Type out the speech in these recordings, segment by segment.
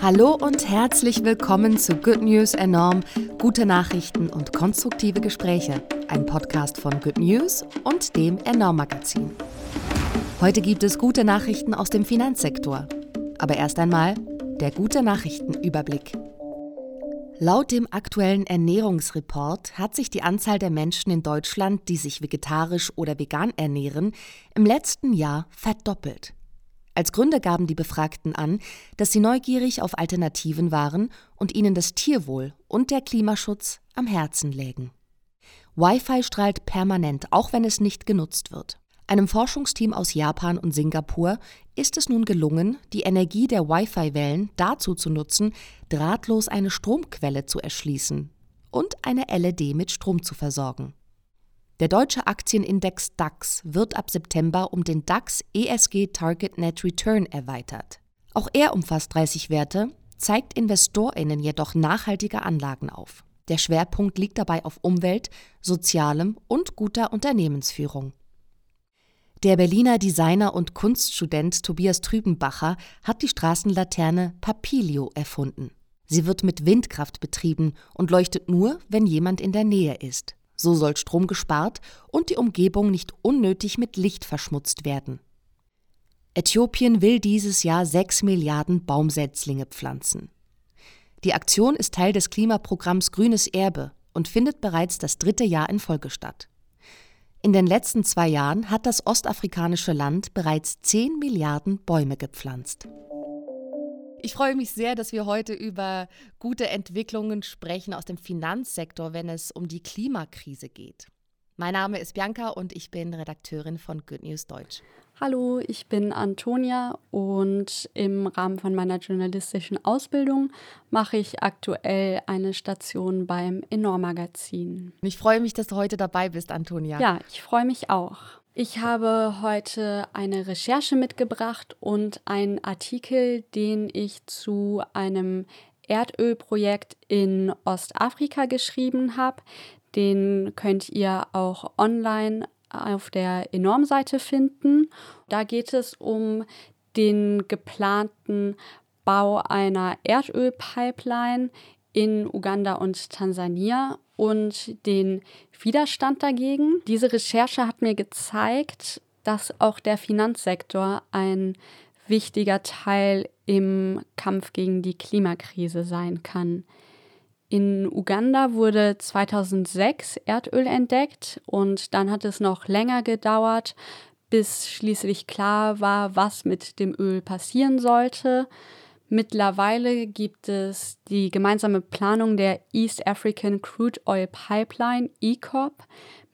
Hallo und herzlich willkommen zu Good News Enorm, gute Nachrichten und konstruktive Gespräche, ein Podcast von Good News und dem Enorm Magazin. Heute gibt es gute Nachrichten aus dem Finanzsektor. Aber erst einmal der gute Nachrichtenüberblick. Laut dem aktuellen Ernährungsreport hat sich die Anzahl der Menschen in Deutschland, die sich vegetarisch oder vegan ernähren, im letzten Jahr verdoppelt. Als Gründe gaben die Befragten an, dass sie neugierig auf Alternativen waren und ihnen das Tierwohl und der Klimaschutz am Herzen lägen. Wi-Fi strahlt permanent, auch wenn es nicht genutzt wird. Einem Forschungsteam aus Japan und Singapur ist es nun gelungen, die Energie der Wi-Fi-Wellen dazu zu nutzen, drahtlos eine Stromquelle zu erschließen und eine LED mit Strom zu versorgen. Der deutsche Aktienindex DAX wird ab September um den DAX ESG Target Net Return erweitert. Auch er umfasst 30 Werte, zeigt InvestorInnen jedoch nachhaltige Anlagen auf. Der Schwerpunkt liegt dabei auf Umwelt, Sozialem und guter Unternehmensführung. Der Berliner Designer und Kunststudent Tobias Trübenbacher hat die Straßenlaterne Papilio erfunden. Sie wird mit Windkraft betrieben und leuchtet nur, wenn jemand in der Nähe ist. So soll Strom gespart und die Umgebung nicht unnötig mit Licht verschmutzt werden. Äthiopien will dieses Jahr 6 Milliarden Baumsetzlinge pflanzen. Die Aktion ist Teil des Klimaprogramms Grünes Erbe und findet bereits das dritte Jahr in Folge statt. In den letzten zwei Jahren hat das ostafrikanische Land bereits 10 Milliarden Bäume gepflanzt. Ich freue mich sehr, dass wir heute über gute Entwicklungen sprechen aus dem Finanzsektor, wenn es um die Klimakrise geht. Mein Name ist Bianca und ich bin Redakteurin von Good News Deutsch. Hallo, ich bin Antonia und im Rahmen von meiner journalistischen Ausbildung mache ich aktuell eine Station beim Enorm Magazin. Ich freue mich, dass du heute dabei bist, Antonia. Ja, ich freue mich auch. Ich habe heute eine Recherche mitgebracht und einen Artikel, den ich zu einem Erdölprojekt in Ostafrika geschrieben habe. Den könnt ihr auch online auf der Enorm-Seite finden. Da geht es um den geplanten Bau einer Erdölpipeline in Uganda und Tansania und den Widerstand dagegen. Diese Recherche hat mir gezeigt, dass auch der Finanzsektor ein wichtiger Teil im Kampf gegen die Klimakrise sein kann. In Uganda wurde 2006 Erdöl entdeckt und dann hat es noch länger gedauert, bis schließlich klar war, was mit dem Öl passieren sollte. Mittlerweile gibt es die gemeinsame Planung der East African Crude Oil Pipeline, ECOP,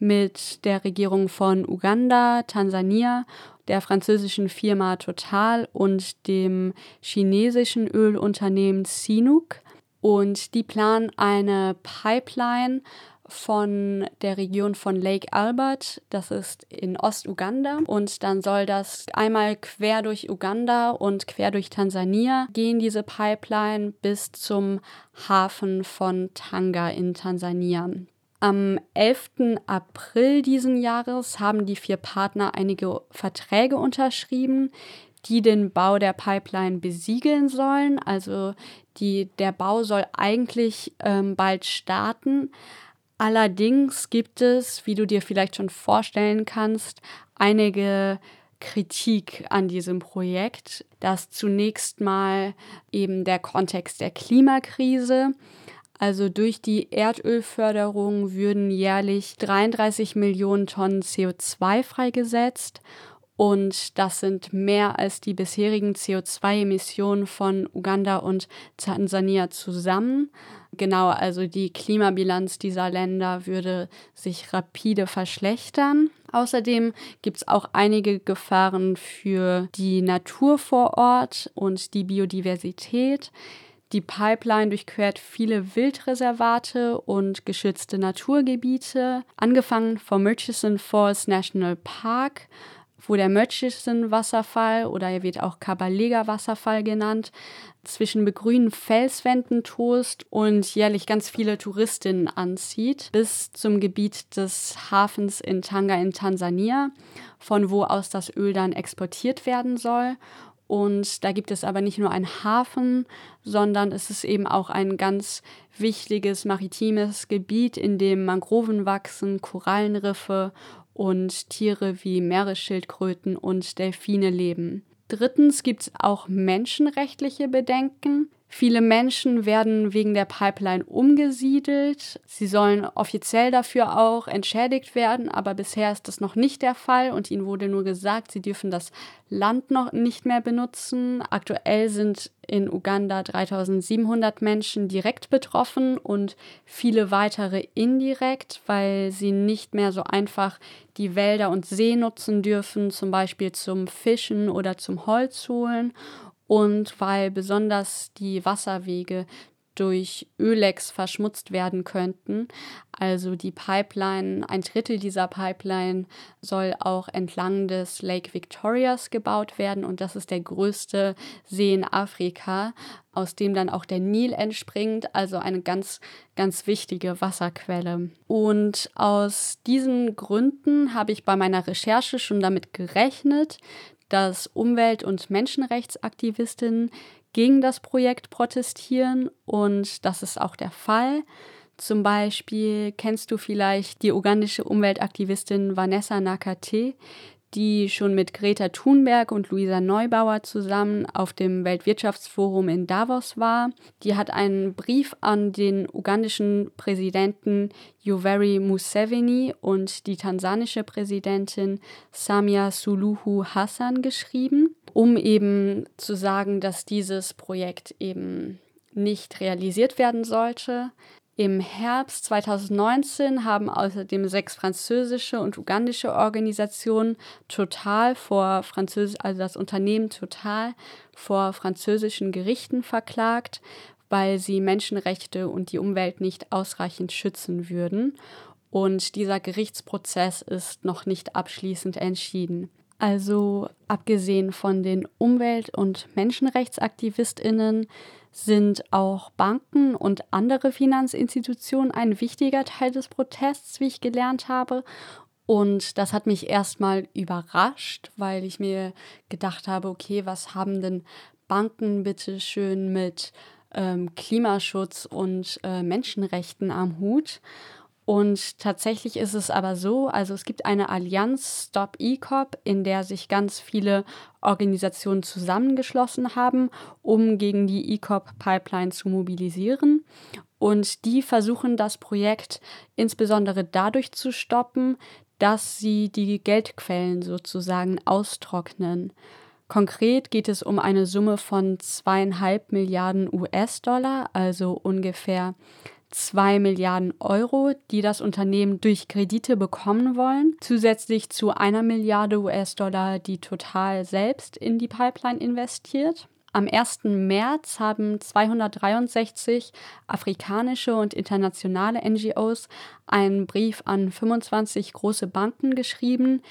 mit der Regierung von Uganda, Tansania, der französischen Firma Total und dem chinesischen Ölunternehmen Sinuk. Und die planen eine Pipeline von der Region von Lake Albert, das ist in Ostuganda. Und dann soll das einmal quer durch Uganda und quer durch Tansania gehen, diese Pipeline, bis zum Hafen von Tanga in Tansania. Am 11. April diesen Jahres haben die vier Partner einige Verträge unterschrieben, die den Bau der Pipeline besiegeln sollen. Also die, der Bau soll eigentlich ähm, bald starten. Allerdings gibt es, wie du dir vielleicht schon vorstellen kannst, einige Kritik an diesem Projekt. Das zunächst mal eben der Kontext der Klimakrise. Also durch die Erdölförderung würden jährlich 33 Millionen Tonnen CO2 freigesetzt und das sind mehr als die bisherigen CO2-Emissionen von Uganda und Tansania zusammen. Genau, also die Klimabilanz dieser Länder würde sich rapide verschlechtern. Außerdem gibt es auch einige Gefahren für die Natur vor Ort und die Biodiversität. Die Pipeline durchquert viele Wildreservate und geschützte Naturgebiete, angefangen vom Murchison Falls National Park wo der Murchison-Wasserfall oder er wird auch Kabalega-Wasserfall genannt, zwischen begrünten Felswänden tost und jährlich ganz viele Touristinnen anzieht, bis zum Gebiet des Hafens in Tanga in Tansania, von wo aus das Öl dann exportiert werden soll. Und da gibt es aber nicht nur einen Hafen, sondern es ist eben auch ein ganz wichtiges maritimes Gebiet, in dem Mangroven wachsen, Korallenriffe und Tiere wie Meeresschildkröten und Delfine leben. Drittens gibt es auch menschenrechtliche Bedenken. Viele Menschen werden wegen der Pipeline umgesiedelt. Sie sollen offiziell dafür auch entschädigt werden, aber bisher ist das noch nicht der Fall und ihnen wurde nur gesagt, sie dürfen das Land noch nicht mehr benutzen. Aktuell sind in Uganda 3700 Menschen direkt betroffen und viele weitere indirekt, weil sie nicht mehr so einfach die Wälder und See nutzen dürfen, zum Beispiel zum Fischen oder zum Holz holen und weil besonders die Wasserwege durch Ölex verschmutzt werden könnten. Also die Pipeline, ein Drittel dieser Pipeline soll auch entlang des Lake Victorias gebaut werden und das ist der größte See in Afrika, aus dem dann auch der Nil entspringt, also eine ganz, ganz wichtige Wasserquelle. Und aus diesen Gründen habe ich bei meiner Recherche schon damit gerechnet, dass Umwelt- und Menschenrechtsaktivistinnen gegen das Projekt protestieren und das ist auch der Fall. Zum Beispiel kennst du vielleicht die ugandische Umweltaktivistin Vanessa Nakate, die schon mit Greta Thunberg und Luisa Neubauer zusammen auf dem Weltwirtschaftsforum in Davos war. Die hat einen Brief an den ugandischen Präsidenten Yoweri Museveni und die tansanische Präsidentin Samia Suluhu Hassan geschrieben, um eben zu sagen, dass dieses Projekt eben nicht realisiert werden sollte. Im Herbst 2019 haben außerdem sechs französische und ugandische Organisationen Total vor Französ also das Unternehmen Total vor französischen Gerichten verklagt, weil sie Menschenrechte und die Umwelt nicht ausreichend schützen würden. Und dieser Gerichtsprozess ist noch nicht abschließend entschieden. Also abgesehen von den Umwelt- und Menschenrechtsaktivistinnen sind auch Banken und andere Finanzinstitutionen ein wichtiger Teil des Protests, wie ich gelernt habe. Und das hat mich erstmal überrascht, weil ich mir gedacht habe, okay, was haben denn Banken bitte schön mit ähm, Klimaschutz und äh, Menschenrechten am Hut? Und tatsächlich ist es aber so, also es gibt eine Allianz Stop ECOP, in der sich ganz viele Organisationen zusammengeschlossen haben, um gegen die ECOP-Pipeline zu mobilisieren. Und die versuchen das Projekt insbesondere dadurch zu stoppen, dass sie die Geldquellen sozusagen austrocknen. Konkret geht es um eine Summe von zweieinhalb Milliarden US-Dollar, also ungefähr 2 Milliarden Euro, die das Unternehmen durch Kredite bekommen wollen, zusätzlich zu einer Milliarde US-Dollar, die Total selbst in die Pipeline investiert. Am 1. März haben 263 afrikanische und internationale NGOs einen Brief an 25 große Banken geschrieben,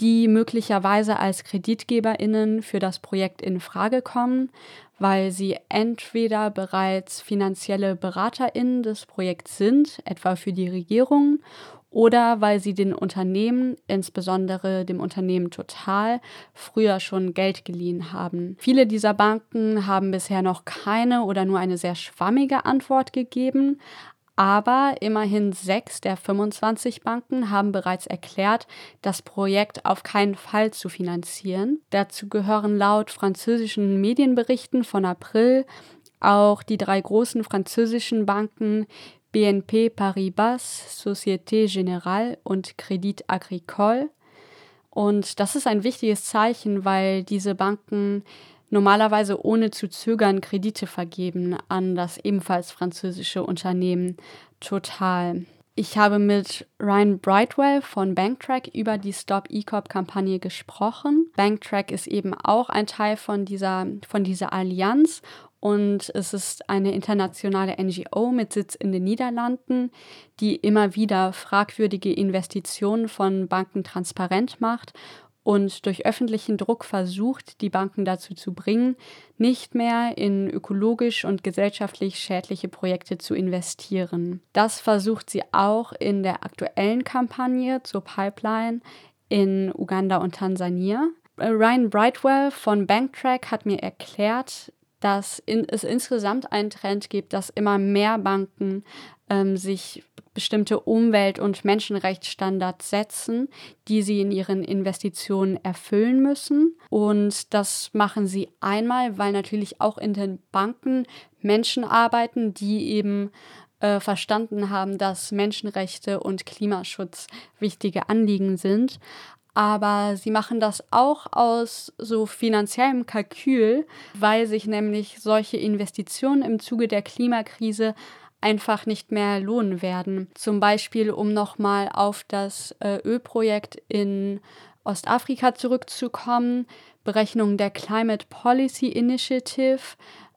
die möglicherweise als Kreditgeberinnen für das Projekt in Frage kommen, weil sie entweder bereits finanzielle Beraterinnen des Projekts sind, etwa für die Regierung, oder weil sie den Unternehmen, insbesondere dem Unternehmen Total, früher schon Geld geliehen haben. Viele dieser Banken haben bisher noch keine oder nur eine sehr schwammige Antwort gegeben, aber immerhin sechs der 25 Banken haben bereits erklärt, das Projekt auf keinen Fall zu finanzieren. Dazu gehören laut französischen Medienberichten von April auch die drei großen französischen Banken BNP Paribas, Société Générale und Crédit Agricole. Und das ist ein wichtiges Zeichen, weil diese Banken normalerweise ohne zu zögern Kredite vergeben an das ebenfalls französische Unternehmen Total. Ich habe mit Ryan Brightwell von Banktrack über die Stop E-Corp-Kampagne gesprochen. Banktrack ist eben auch ein Teil von dieser, von dieser Allianz und es ist eine internationale NGO mit Sitz in den Niederlanden, die immer wieder fragwürdige Investitionen von Banken transparent macht und durch öffentlichen Druck versucht, die Banken dazu zu bringen, nicht mehr in ökologisch und gesellschaftlich schädliche Projekte zu investieren. Das versucht sie auch in der aktuellen Kampagne zur Pipeline in Uganda und Tansania. Ryan Brightwell von Banktrack hat mir erklärt, dass in, es insgesamt einen Trend gibt, dass immer mehr Banken ähm, sich bestimmte Umwelt- und Menschenrechtsstandards setzen, die sie in ihren Investitionen erfüllen müssen. Und das machen sie einmal, weil natürlich auch in den Banken Menschen arbeiten, die eben äh, verstanden haben, dass Menschenrechte und Klimaschutz wichtige Anliegen sind. Aber sie machen das auch aus so finanziellem Kalkül, weil sich nämlich solche Investitionen im Zuge der Klimakrise einfach nicht mehr lohnen werden. Zum Beispiel, um nochmal auf das äh, Ölprojekt in Ostafrika zurückzukommen, Berechnungen der Climate Policy Initiative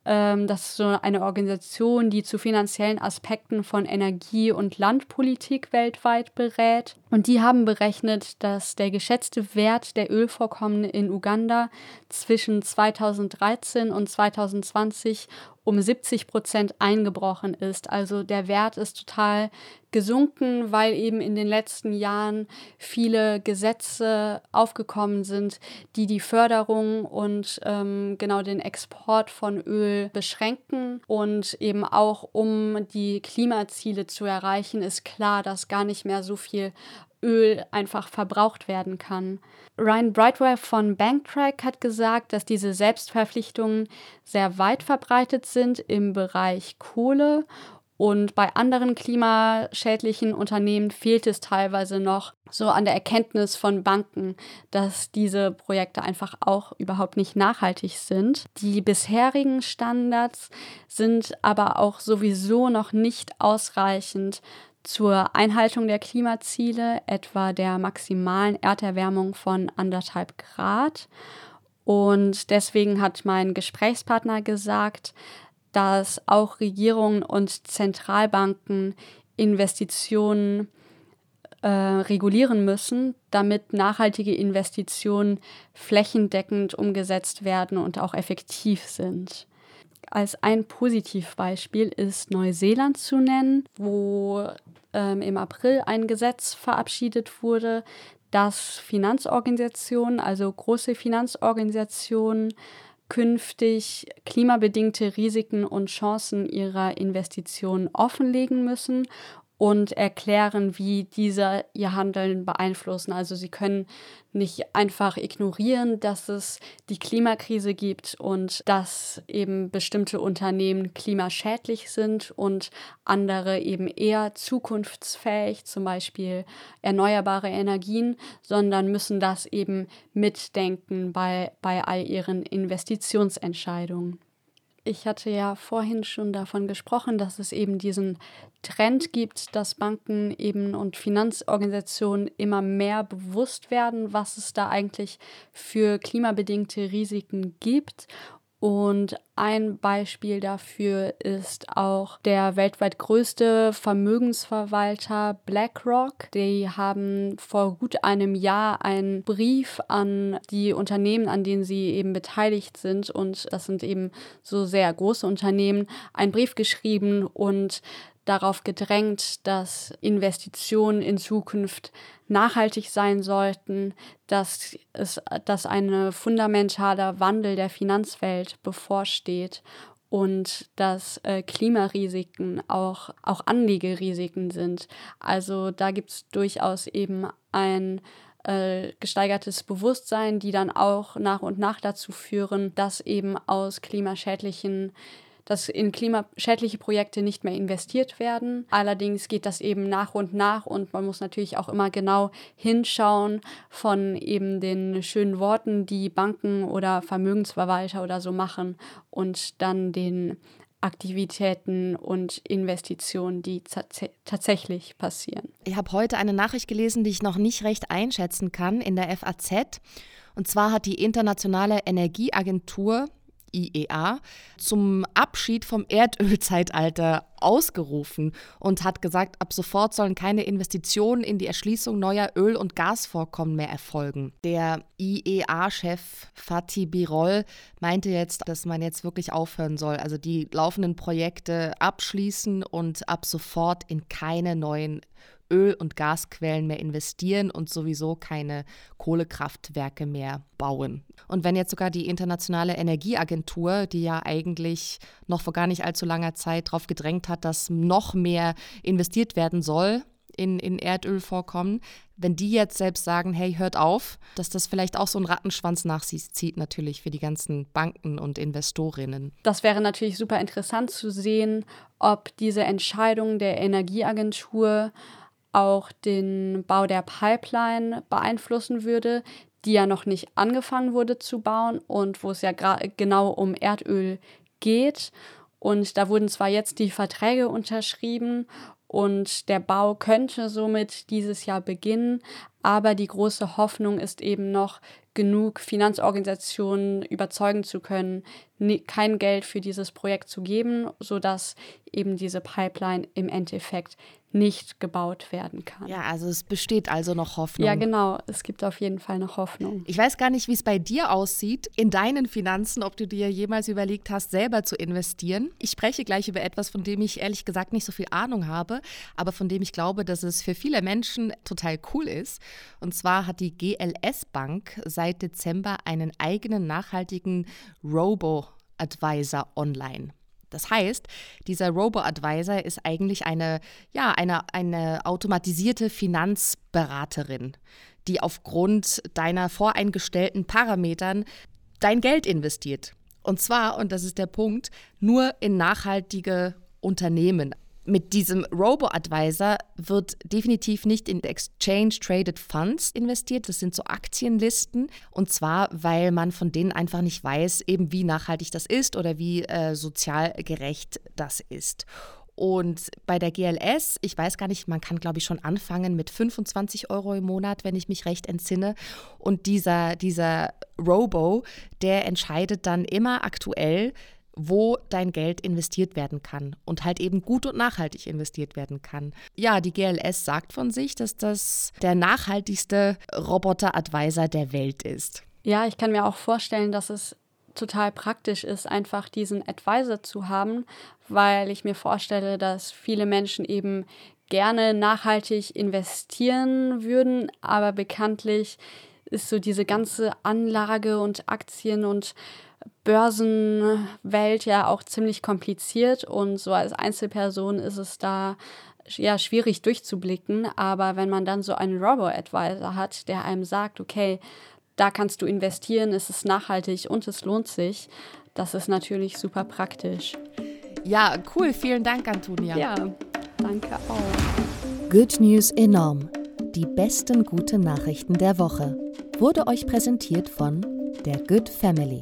ähm, das ist so eine Organisation, die zu finanziellen Aspekten von Energie- und Landpolitik weltweit berät. Und die haben berechnet, dass der geschätzte Wert der Ölvorkommen in Uganda zwischen 2013 und 2020 um 70 Prozent eingebrochen ist. Also der Wert ist total gesunken, weil eben in den letzten Jahren viele Gesetze aufgekommen sind, die die Förderung und ähm, genau den Export von Öl beschränken. Und eben auch um die Klimaziele zu erreichen, ist klar, dass gar nicht mehr so viel Öl einfach verbraucht werden kann. Ryan Brightwell von Banktrack hat gesagt, dass diese Selbstverpflichtungen sehr weit verbreitet sind im Bereich Kohle und bei anderen klimaschädlichen Unternehmen fehlt es teilweise noch so an der Erkenntnis von Banken, dass diese Projekte einfach auch überhaupt nicht nachhaltig sind. Die bisherigen Standards sind aber auch sowieso noch nicht ausreichend zur Einhaltung der Klimaziele, etwa der maximalen Erderwärmung von anderthalb Grad. Und deswegen hat mein Gesprächspartner gesagt, dass auch Regierungen und Zentralbanken Investitionen äh, regulieren müssen, damit nachhaltige Investitionen flächendeckend umgesetzt werden und auch effektiv sind. Als ein Positivbeispiel ist Neuseeland zu nennen, wo ähm, im April ein Gesetz verabschiedet wurde, dass Finanzorganisationen, also große Finanzorganisationen, künftig klimabedingte Risiken und Chancen ihrer Investitionen offenlegen müssen und erklären, wie diese ihr Handeln beeinflussen. Also sie können nicht einfach ignorieren, dass es die Klimakrise gibt und dass eben bestimmte Unternehmen klimaschädlich sind und andere eben eher zukunftsfähig, zum Beispiel erneuerbare Energien, sondern müssen das eben mitdenken bei, bei all ihren Investitionsentscheidungen. Ich hatte ja vorhin schon davon gesprochen, dass es eben diesen Trend gibt, dass Banken eben und Finanzorganisationen immer mehr bewusst werden, was es da eigentlich für klimabedingte Risiken gibt und ein Beispiel dafür ist auch der weltweit größte Vermögensverwalter BlackRock. Die haben vor gut einem Jahr einen Brief an die Unternehmen, an denen sie eben beteiligt sind, und das sind eben so sehr große Unternehmen, einen Brief geschrieben und darauf gedrängt, dass Investitionen in Zukunft nachhaltig sein sollten, dass es dass ein fundamentaler Wandel der Finanzwelt bevorsteht und dass äh, Klimarisiken auch, auch Anlegerisiken sind. Also da gibt es durchaus eben ein äh, gesteigertes Bewusstsein, die dann auch nach und nach dazu führen, dass eben aus klimaschädlichen dass in klimaschädliche Projekte nicht mehr investiert werden. Allerdings geht das eben nach und nach und man muss natürlich auch immer genau hinschauen von eben den schönen Worten, die Banken oder Vermögensverwalter oder so machen und dann den Aktivitäten und Investitionen, die tatsächlich passieren. Ich habe heute eine Nachricht gelesen, die ich noch nicht recht einschätzen kann in der FAZ. Und zwar hat die Internationale Energieagentur IEA, zum Abschied vom Erdölzeitalter ausgerufen und hat gesagt, ab sofort sollen keine Investitionen in die Erschließung neuer Öl- und Gasvorkommen mehr erfolgen. Der IEA-Chef Fatih Birol meinte jetzt, dass man jetzt wirklich aufhören soll, also die laufenden Projekte abschließen und ab sofort in keine neuen Öl- und Gasquellen mehr investieren und sowieso keine Kohlekraftwerke mehr bauen. Und wenn jetzt sogar die Internationale Energieagentur, die ja eigentlich noch vor gar nicht allzu langer Zeit darauf gedrängt hat, dass noch mehr investiert werden soll, in, in Erdölvorkommen, wenn die jetzt selbst sagen, hey, hört auf, dass das vielleicht auch so einen Rattenschwanz nach sich zieht, natürlich für die ganzen Banken und Investorinnen. Das wäre natürlich super interessant zu sehen, ob diese Entscheidung der Energieagentur auch den Bau der Pipeline beeinflussen würde, die ja noch nicht angefangen wurde zu bauen und wo es ja genau um Erdöl geht. Und da wurden zwar jetzt die Verträge unterschrieben und der Bau könnte somit dieses Jahr beginnen, aber die große Hoffnung ist eben noch, genug Finanzorganisationen überzeugen zu können, kein Geld für dieses Projekt zu geben, sodass eben diese Pipeline im Endeffekt nicht gebaut werden kann. Ja, also es besteht also noch Hoffnung. Ja, genau. Es gibt auf jeden Fall noch Hoffnung. Ich weiß gar nicht, wie es bei dir aussieht in deinen Finanzen, ob du dir jemals überlegt hast, selber zu investieren. Ich spreche gleich über etwas, von dem ich ehrlich gesagt nicht so viel Ahnung habe, aber von dem ich glaube, dass es für viele Menschen total cool ist. Und zwar hat die GLS Bank seit Dezember einen eigenen nachhaltigen Robo-Advisor online. Das heißt, dieser Robo-Advisor ist eigentlich eine, ja, eine, eine automatisierte Finanzberaterin, die aufgrund deiner voreingestellten Parametern dein Geld investiert. Und zwar, und das ist der Punkt, nur in nachhaltige Unternehmen mit diesem Robo-Advisor wird definitiv nicht in Exchange-Traded Funds investiert. Das sind so Aktienlisten. Und zwar, weil man von denen einfach nicht weiß, eben wie nachhaltig das ist oder wie äh, sozial gerecht das ist. Und bei der GLS, ich weiß gar nicht, man kann, glaube ich, schon anfangen mit 25 Euro im Monat, wenn ich mich recht entsinne. Und dieser, dieser Robo, der entscheidet dann immer aktuell, wo dein Geld investiert werden kann und halt eben gut und nachhaltig investiert werden kann. Ja, die GLS sagt von sich, dass das der nachhaltigste Roboter-Advisor der Welt ist. Ja, ich kann mir auch vorstellen, dass es total praktisch ist, einfach diesen Advisor zu haben, weil ich mir vorstelle, dass viele Menschen eben gerne nachhaltig investieren würden, aber bekanntlich ist so diese ganze Anlage und Aktien und Börsenwelt ja auch ziemlich kompliziert und so als Einzelperson ist es da ja schwierig durchzublicken, aber wenn man dann so einen Robo-Advisor hat, der einem sagt, okay, da kannst du investieren, es ist nachhaltig und es lohnt sich, das ist natürlich super praktisch. Ja, cool, vielen Dank, Antonia. Ja, danke auch. Good News enorm. Die besten guten Nachrichten der Woche wurde euch präsentiert von der Good Family.